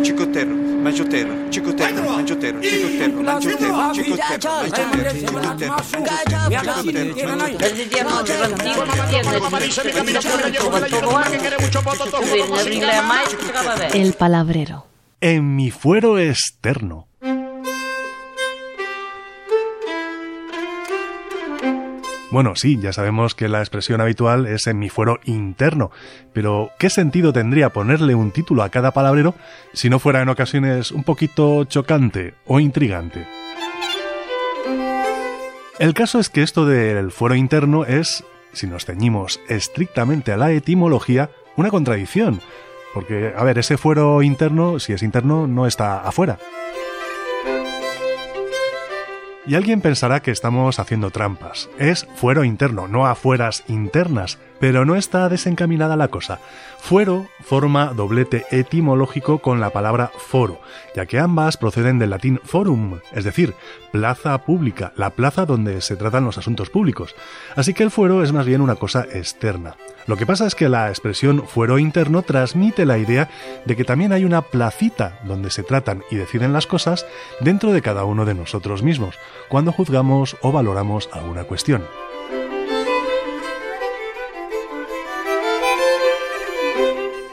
Chicotero, mangiotero, chicotero, mangiotero, chicotero, mangiotero, El palabrero. En mi fuero externo. Bueno, sí, ya sabemos que la expresión habitual es en mi fuero interno, pero ¿qué sentido tendría ponerle un título a cada palabrero si no fuera en ocasiones un poquito chocante o intrigante? El caso es que esto del fuero interno es, si nos ceñimos estrictamente a la etimología, una contradicción, porque, a ver, ese fuero interno, si es interno, no está afuera. Y alguien pensará que estamos haciendo trampas. Es fuero interno, no afueras internas, pero no está desencaminada la cosa. Fuero forma doblete etimológico con la palabra foro, ya que ambas proceden del latín forum, es decir, plaza pública, la plaza donde se tratan los asuntos públicos. Así que el fuero es más bien una cosa externa. Lo que pasa es que la expresión fuero interno transmite la idea de que también hay una placita donde se tratan y deciden las cosas dentro de cada uno de nosotros mismos, cuando juzgamos o valoramos alguna cuestión.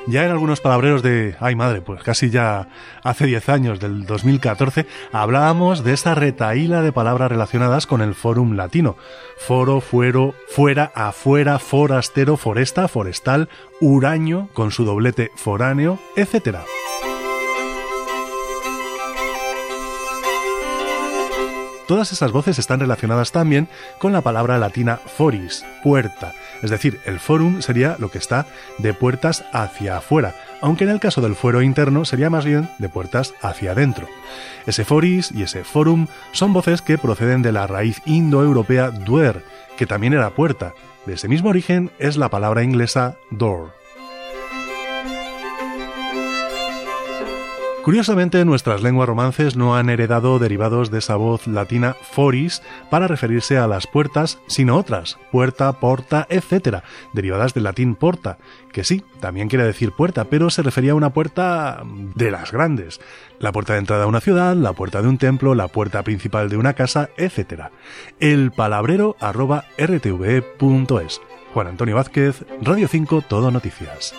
Ya en algunos palabreros de, ay madre, pues casi ya hace 10 años, del 2014, hablábamos de esta retaíla de palabras relacionadas con el forum latino. Foro, fuero, fuera, afuera, forastero, foresta, forestal, huraño, con su doblete foráneo, etc. Todas esas voces están relacionadas también con la palabra latina foris, puerta, es decir, el forum sería lo que está de puertas hacia afuera, aunque en el caso del fuero interno sería más bien de puertas hacia adentro. Ese foris y ese forum son voces que proceden de la raíz indoeuropea duer, que también era puerta. De ese mismo origen es la palabra inglesa door. Curiosamente, nuestras lenguas romances no han heredado derivados de esa voz latina foris para referirse a las puertas, sino otras, puerta, porta, etc., derivadas del latín porta, que sí, también quiere decir puerta, pero se refería a una puerta de las grandes, la puerta de entrada a una ciudad, la puerta de un templo, la puerta principal de una casa, etc. El palabrero arroba. Juan Antonio Vázquez, Radio 5, Todo Noticias.